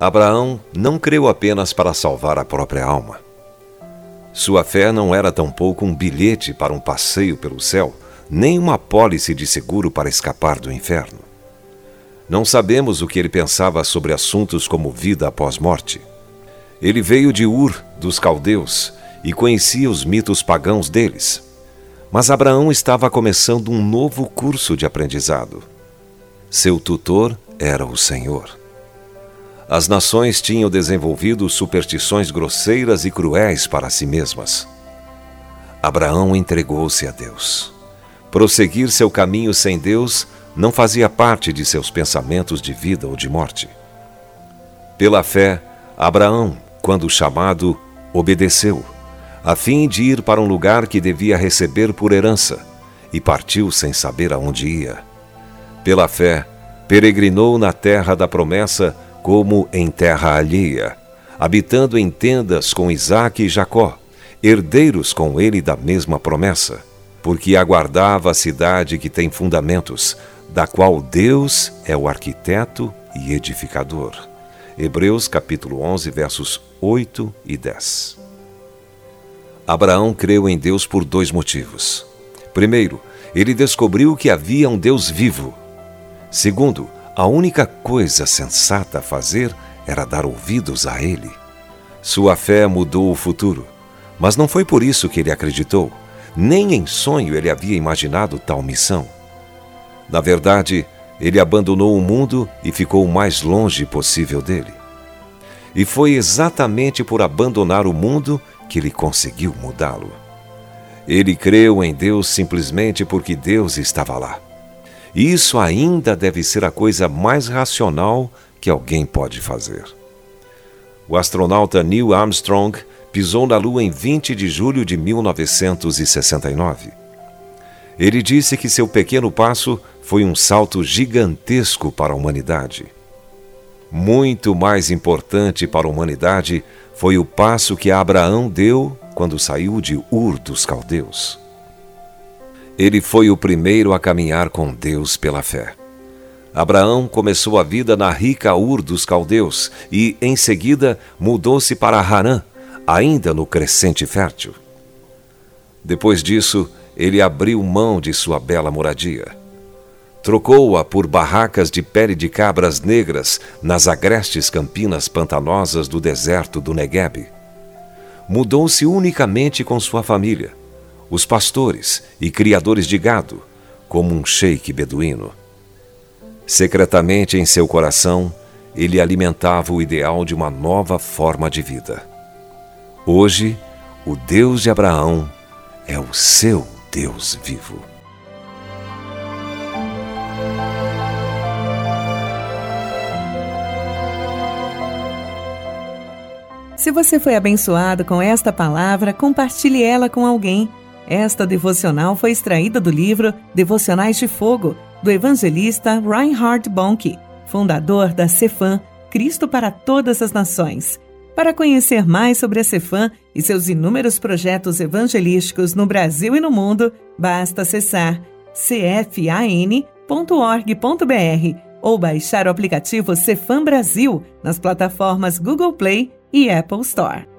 Abraão não creu apenas para salvar a própria alma. Sua fé não era tampouco um bilhete para um passeio pelo céu, nem uma pólice de seguro para escapar do inferno. Não sabemos o que ele pensava sobre assuntos como vida após morte. Ele veio de Ur, dos caldeus, e conhecia os mitos pagãos deles. Mas Abraão estava começando um novo curso de aprendizado. Seu tutor era o Senhor. As nações tinham desenvolvido superstições grosseiras e cruéis para si mesmas. Abraão entregou-se a Deus. Prosseguir seu caminho sem Deus não fazia parte de seus pensamentos de vida ou de morte. Pela fé, Abraão, quando chamado, obedeceu, a fim de ir para um lugar que devia receber por herança, e partiu sem saber aonde ia. Pela fé, peregrinou na terra da promessa como em terra alheia, habitando em tendas com Isaque e Jacó, herdeiros com ele da mesma promessa, porque aguardava a cidade que tem fundamentos, da qual Deus é o arquiteto e edificador. Hebreus capítulo 11, versos 8 e 10. Abraão creu em Deus por dois motivos. Primeiro, ele descobriu que havia um Deus vivo. Segundo, a única coisa sensata a fazer era dar ouvidos a ele. Sua fé mudou o futuro, mas não foi por isso que ele acreditou. Nem em sonho ele havia imaginado tal missão. Na verdade, ele abandonou o mundo e ficou o mais longe possível dele. E foi exatamente por abandonar o mundo que ele conseguiu mudá-lo. Ele creu em Deus simplesmente porque Deus estava lá. E isso ainda deve ser a coisa mais racional que alguém pode fazer. O astronauta Neil Armstrong pisou na Lua em 20 de julho de 1969. Ele disse que seu pequeno passo foi um salto gigantesco para a humanidade. Muito mais importante para a humanidade foi o passo que Abraão deu quando saiu de Ur dos Caldeus. Ele foi o primeiro a caminhar com Deus pela fé. Abraão começou a vida na rica Ur dos Caldeus e, em seguida, mudou-se para Harã, ainda no crescente fértil. Depois disso, ele abriu mão de sua bela moradia Trocou-a por barracas de pele de cabras negras nas agrestes campinas pantanosas do deserto do Negueb. Mudou-se unicamente com sua família, os pastores e criadores de gado, como um sheik beduíno. Secretamente em seu coração, ele alimentava o ideal de uma nova forma de vida. Hoje, o Deus de Abraão é o seu Deus vivo. Se você foi abençoado com esta palavra, compartilhe ela com alguém. Esta devocional foi extraída do livro Devocionais de Fogo, do evangelista Reinhard Bonk, fundador da Cefam, Cristo para Todas as Nações. Para conhecer mais sobre a Cefam e seus inúmeros projetos evangelísticos no Brasil e no mundo, basta acessar cfan.org.br ou baixar o aplicativo Cefam Brasil nas plataformas Google Play e Apple Store.